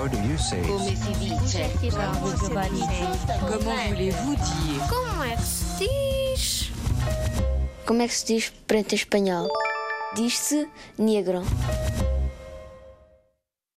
How do you say? Come si dice? Comment voulez-vous dire Como é que se diz? Como é que se diz preto em espanhol? Diz-se negro.